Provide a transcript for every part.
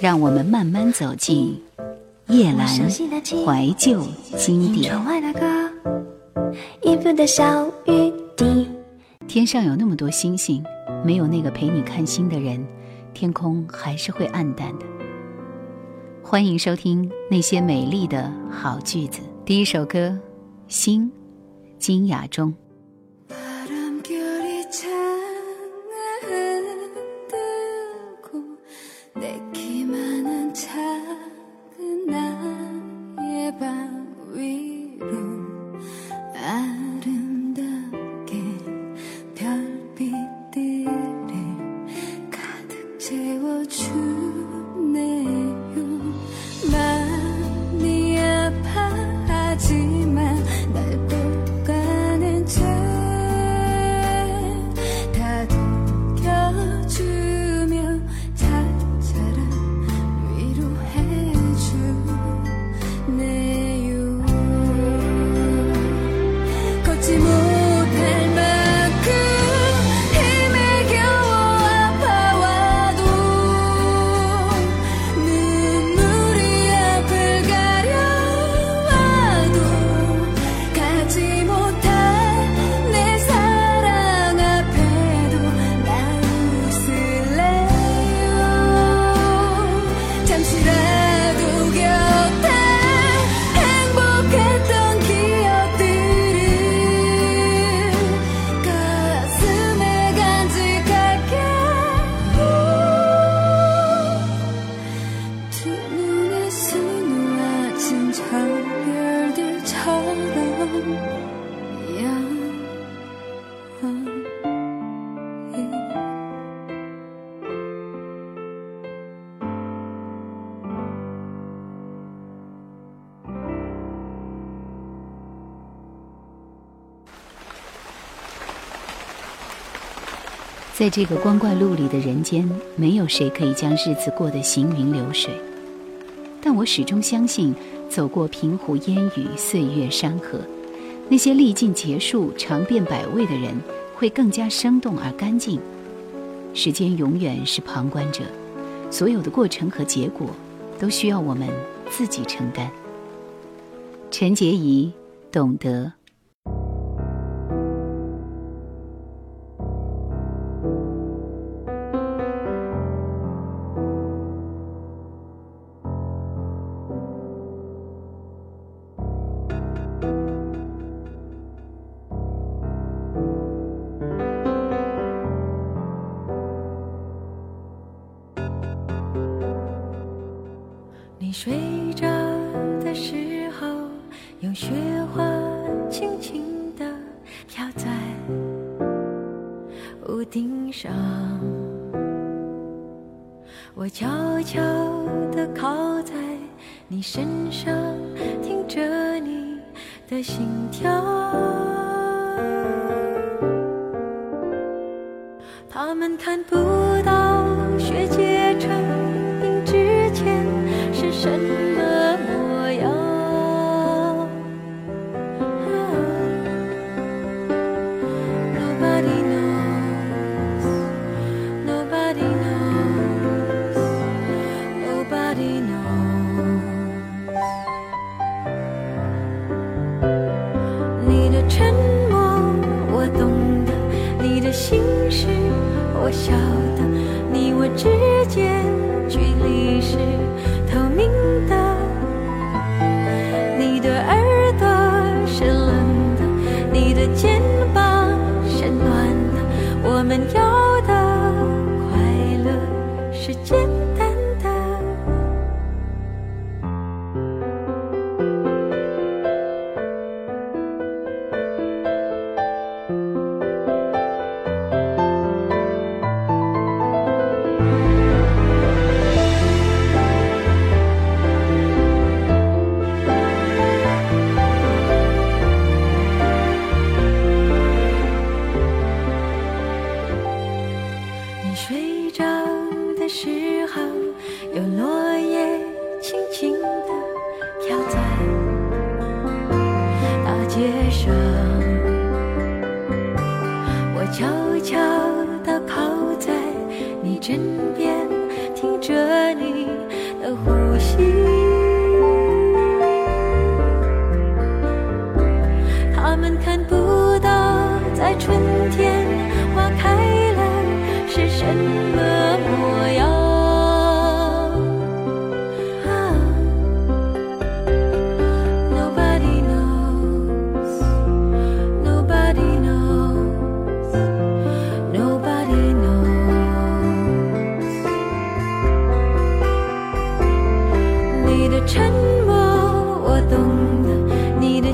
让我们慢慢走进夜阑怀旧经典。天上有那么多星星，没有那个陪你看星的人，天空还是会暗淡的。欢迎收听那些美丽的好句子。第一首歌，《星》，金雅中。在这个光怪陆离的人间，没有谁可以将日子过得行云流水。但我始终相信，走过平湖烟雨、岁月山河，那些历尽劫数、尝遍百味的人，会更加生动而干净。时间永远是旁观者，所有的过程和结果，都需要我们自己承担。陈洁仪，懂得。顶上。我悄悄地靠在你身上，听着你的心跳。他们看不到雪结成冰之前是。什么我晓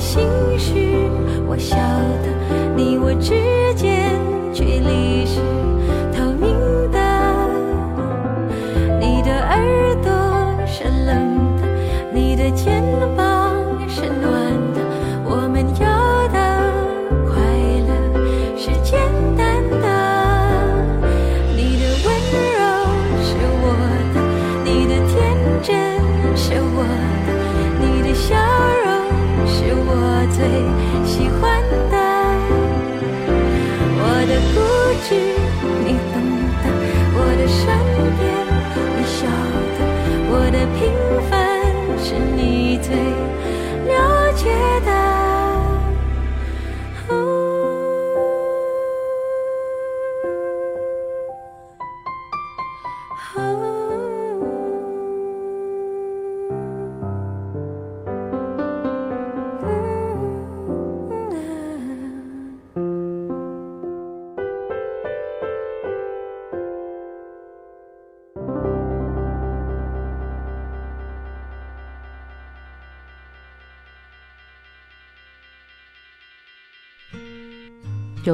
心事。我晓得，你我之间距离是你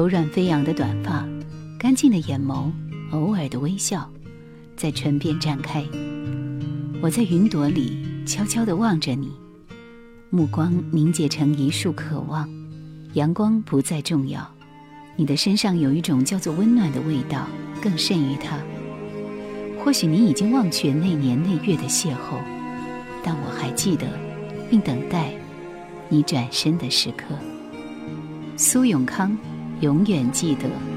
柔软飞扬的短发，干净的眼眸，偶尔的微笑，在唇边绽开。我在云朵里悄悄地望着你，目光凝结成一束渴望。阳光不再重要，你的身上有一种叫做温暖的味道，更甚于它。或许你已经忘却那年那月的邂逅，但我还记得，并等待你转身的时刻。苏永康。永远记得。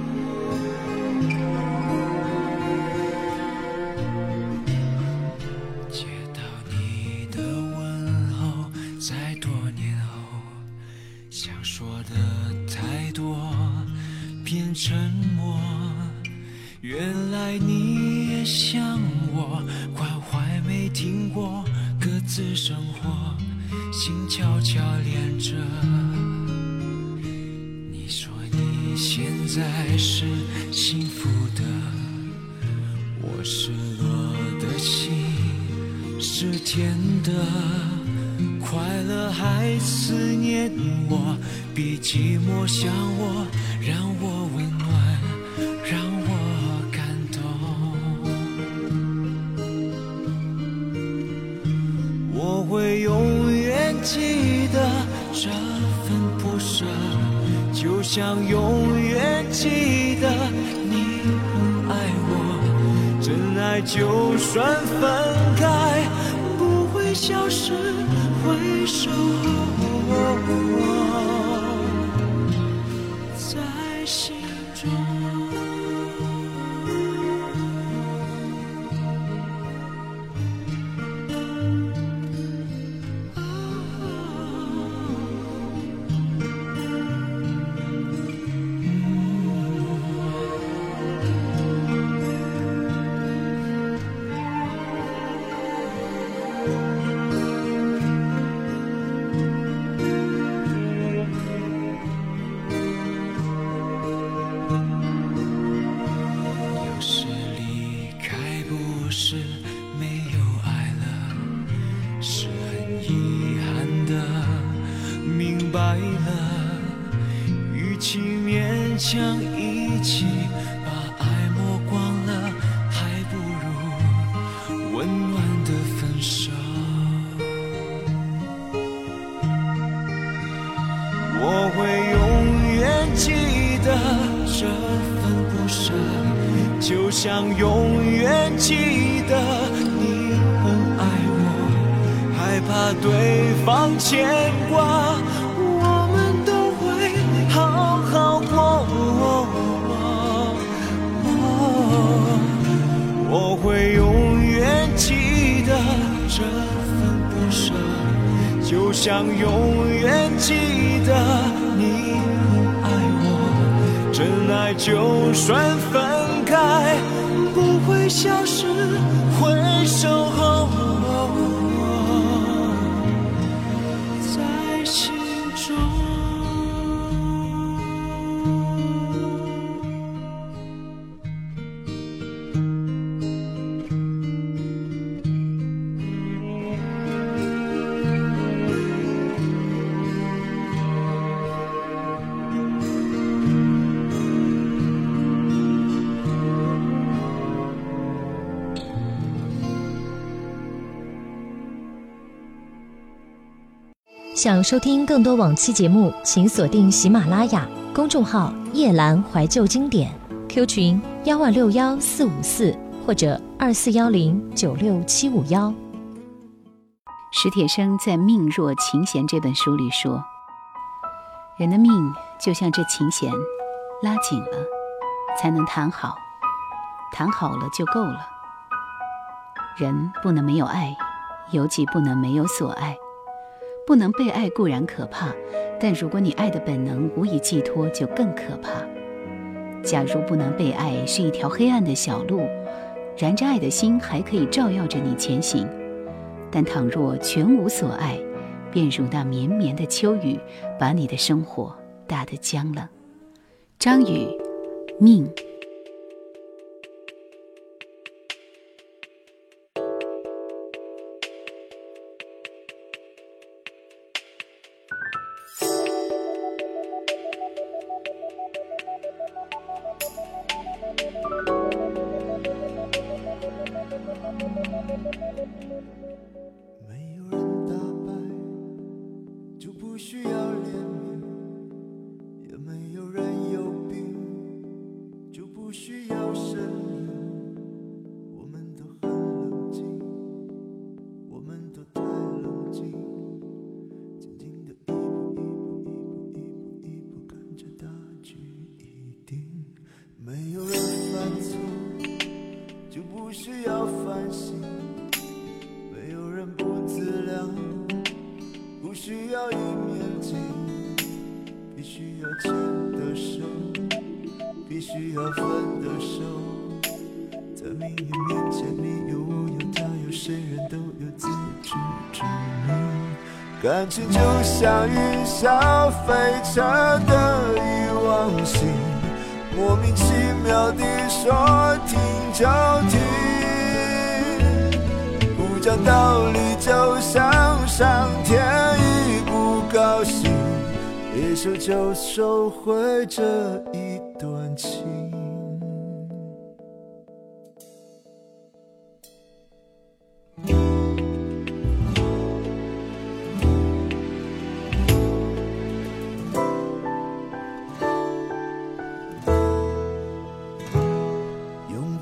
在是幸福的，我失落的心是甜的，快乐还思念我，比寂寞想我，让我温暖，让我感动。我会永远记得这份不舍，就像永就算分开，想永远记得你很爱我，害怕对方牵挂，我们都会好好过。我会永远记得这想永远记得你很爱我，真爱就算分开，会消失，会守想收听更多往期节目，请锁定喜马拉雅公众号“夜阑怀旧经典 ”，Q 群幺二六幺四五四或者二四幺零九六七五幺。史铁生在《命若琴弦》这本书里说：“人的命就像这琴弦，拉紧了才能弹好，弹好了就够了。人不能没有爱，尤其不能没有所爱。不能被爱固然可怕，但如果你爱的本能无以寄托，就更可怕。假如不能被爱是一条黑暗的小路，燃着爱的心还可以照耀着你前行。”但倘若全无所爱，便如那绵绵的秋雨，把你的生活打得僵了。张宇，命。要分的手。在命运面前，你有我有他有，谁人都有自知之明。感情就像云霄飞车的遗忘性，莫名其妙地说停就停。不讲道理，就像上天一不高兴，一手就收回这一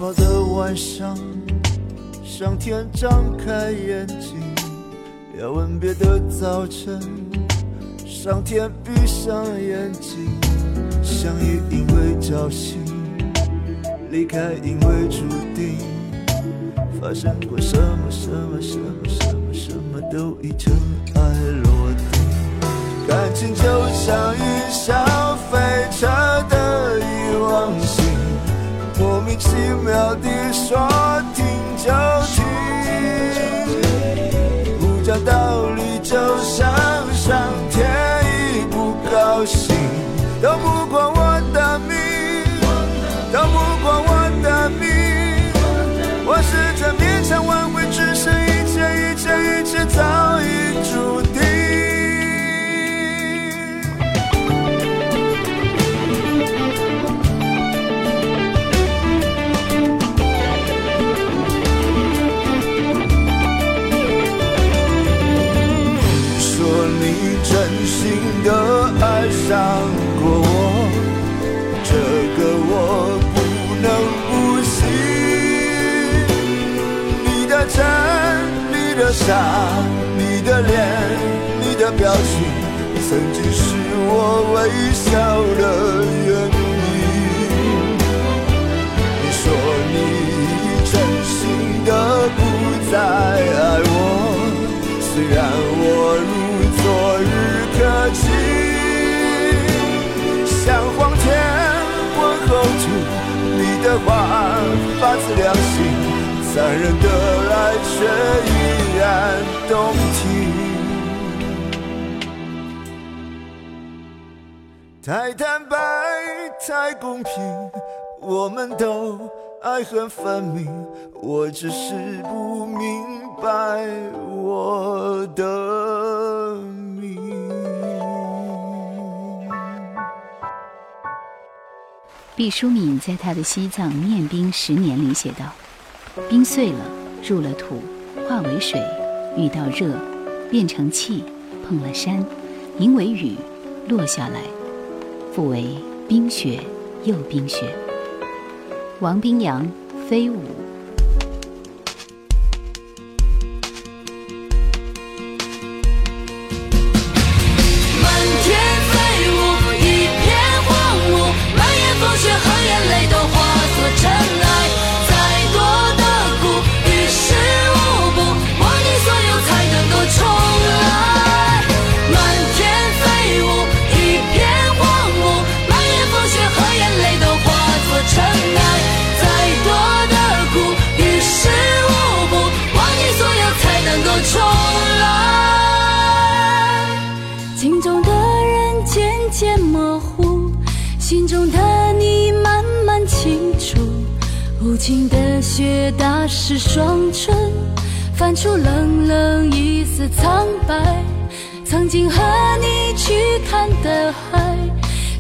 拥抱的晚上。上天张开眼睛，要吻别的早晨，上天闭上眼睛。相遇因为侥幸，离开因为注定。发生过什么什么什么什么什么都已尘埃落定。感情就像云霄奇妙地说停。就停，不讲道理，就像上曾经是我微笑的原因。你说你已真心的不再爱我，虽然我如昨日可亲。像荒天问候处，你的话发自良心，残忍的爱却依然动听。太坦白，太公平，我们都爱恨分明。我只是不明白我的命。毕淑敏在他的《西藏念冰十年》里写道：“冰碎了，入了土，化为水，遇到热，变成气，碰了山，迎为雨，落下来。”复为冰雪又冰雪。王冰洋，飞舞。中的你慢慢清楚，无情的雪打湿双唇，泛出冷冷一丝苍白。曾经和你去看的海，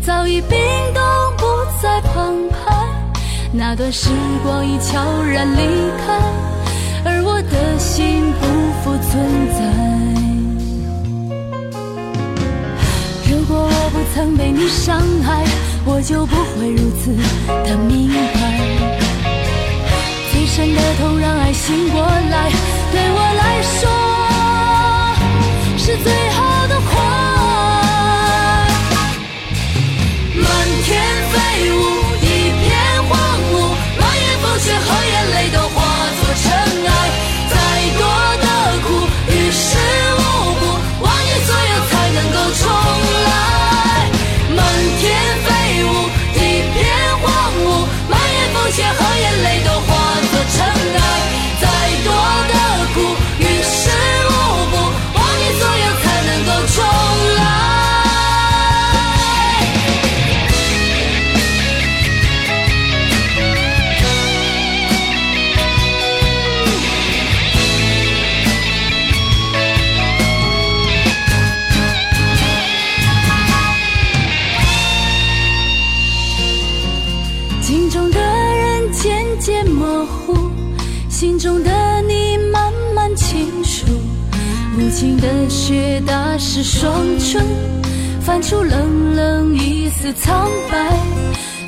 早已冰冻不再澎湃。那段时光已悄然离开，而我的心不复存在。如果我不曾被你伤害，我就不会如此的明白。最深的痛让爱醒过来，对我来说是最好心中的你慢慢清楚，无情的雪打湿双唇，泛出冷冷一丝苍白。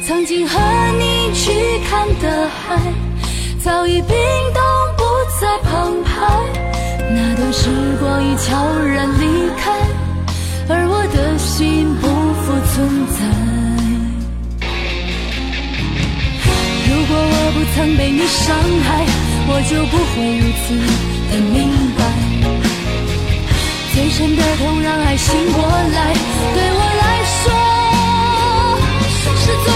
曾经和你去看的海，早已冰冻不再澎湃。那段时光已悄然离开，而我的心不复存在。如果我不曾被你伤害，我就不会如此的明白。最深的痛让爱醒过来，对我来说是最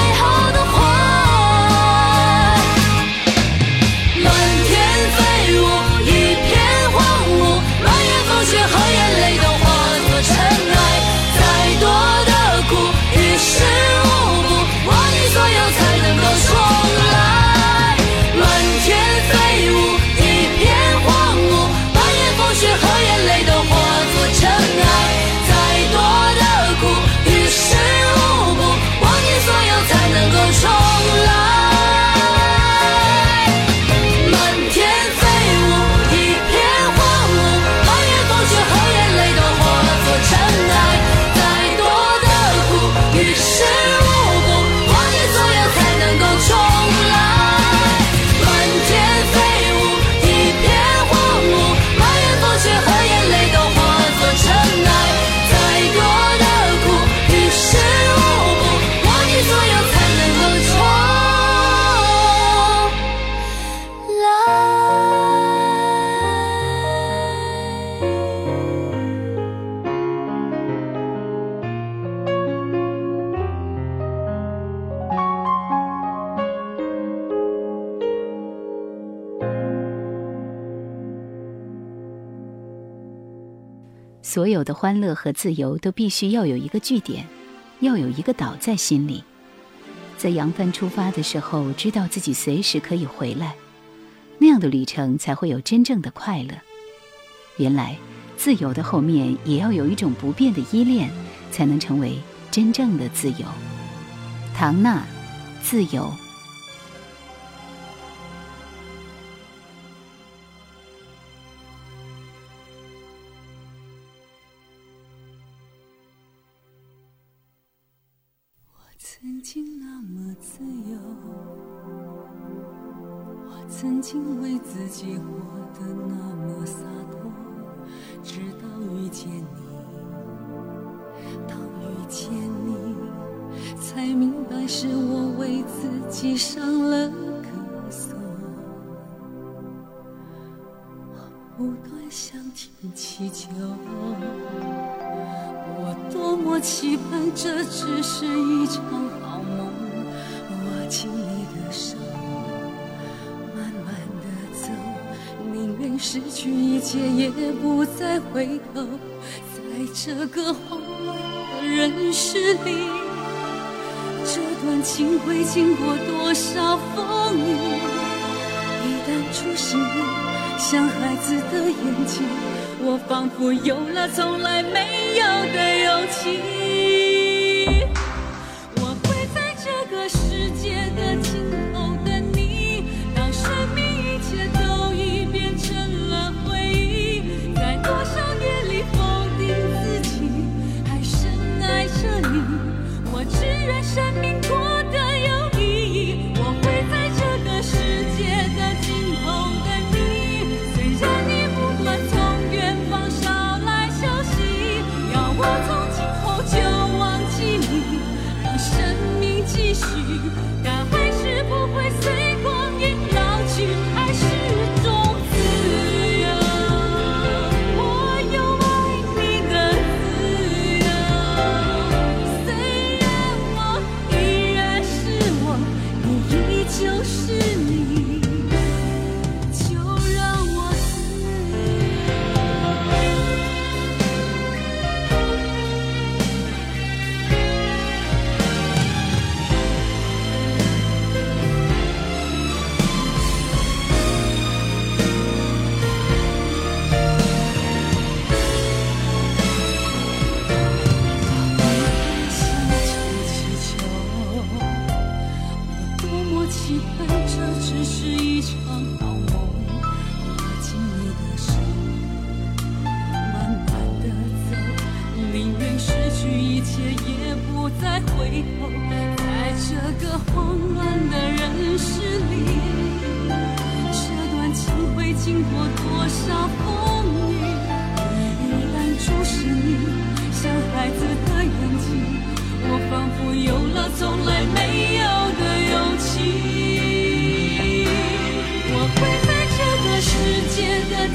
所有的欢乐和自由都必须要有一个据点，要有一个岛在心里。在扬帆出发的时候，知道自己随时可以回来，那样的旅程才会有真正的快乐。原来，自由的后面也要有一种不变的依恋，才能成为真正的自由。唐娜，自由。自由，我曾经为自己活得那么洒脱，直到遇见你，当遇见你，才明白是我为自己上了个锁。我不断向天祈求。我多么期盼，这只是一场失去一切，也不再回头。在这个慌乱的人世里，这段情会经过多少风雨？一旦出现，像孩子的眼睛。我仿佛有了从来没有的勇气，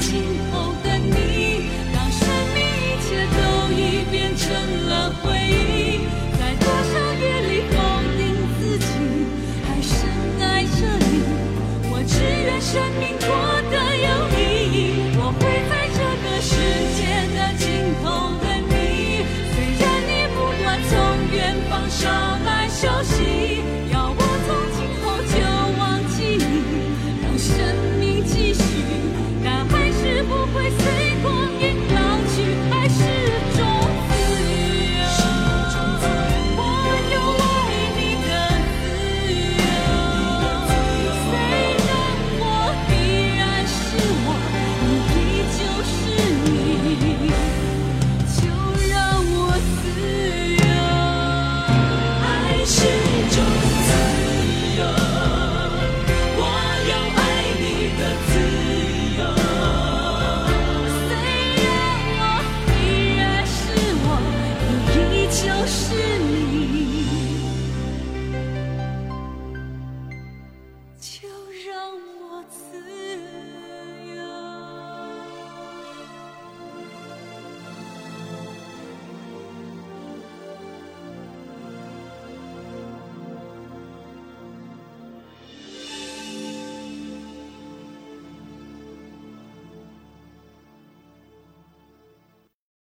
界的尽头等你，当生命一切都已变成了回忆，在多少夜里否定自己，还深爱着你。我只愿生命过得有意义。我会在这个世界的尽头等你，虽然你不断从远方捎